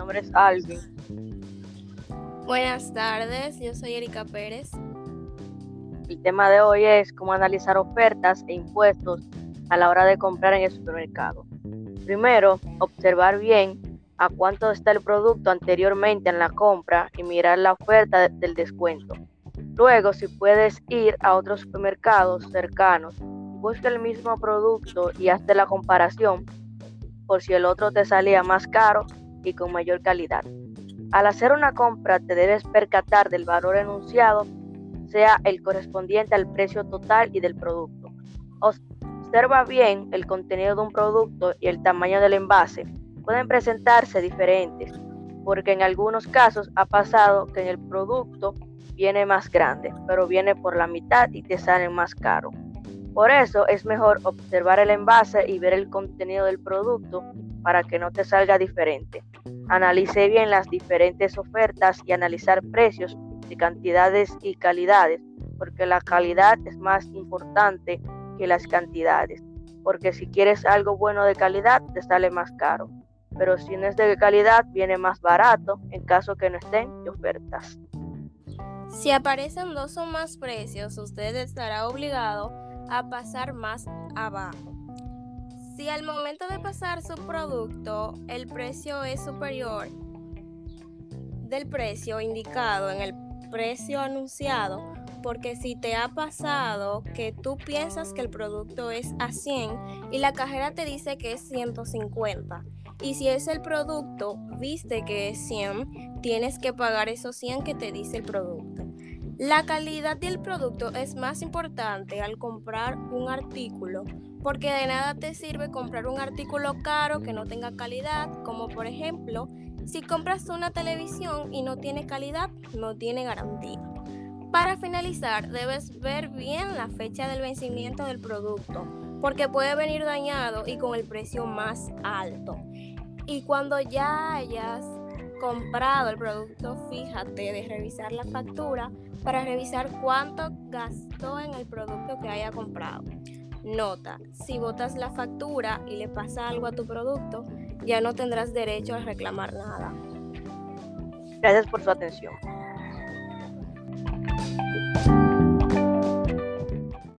nombre es Alvin. Buenas tardes, yo soy Erika Pérez. El tema de hoy es cómo analizar ofertas e impuestos a la hora de comprar en el supermercado. Primero, observar bien a cuánto está el producto anteriormente en la compra y mirar la oferta del descuento. Luego, si puedes ir a otros supermercados cercanos, busca el mismo producto y hazte la comparación por si el otro te salía más caro y con mayor calidad. Al hacer una compra te debes percatar del valor enunciado, sea el correspondiente al precio total y del producto. Observa bien el contenido de un producto y el tamaño del envase. Pueden presentarse diferentes, porque en algunos casos ha pasado que el producto viene más grande, pero viene por la mitad y te sale más caro. Por eso es mejor observar el envase y ver el contenido del producto para que no te salga diferente. Analice bien las diferentes ofertas y analizar precios de cantidades y calidades, porque la calidad es más importante que las cantidades. Porque si quieres algo bueno de calidad, te sale más caro. Pero si no es de calidad, viene más barato en caso que no estén de ofertas. Si aparecen dos o más precios, usted estará obligado a pasar más abajo. Si al momento de pasar su producto el precio es superior del precio indicado en el precio anunciado, porque si te ha pasado que tú piensas que el producto es a 100 y la cajera te dice que es 150, y si es el producto, viste que es 100, tienes que pagar esos 100 que te dice el producto. La calidad del producto es más importante al comprar un artículo porque de nada te sirve comprar un artículo caro que no tenga calidad, como por ejemplo, si compras una televisión y no tiene calidad, no tiene garantía. Para finalizar, debes ver bien la fecha del vencimiento del producto, porque puede venir dañado y con el precio más alto. Y cuando ya hayas comprado el producto, fíjate de revisar la factura para revisar cuánto gastó en el producto que haya comprado. Nota, si botas la factura y le pasa algo a tu producto, ya no tendrás derecho a reclamar nada. Gracias por su atención.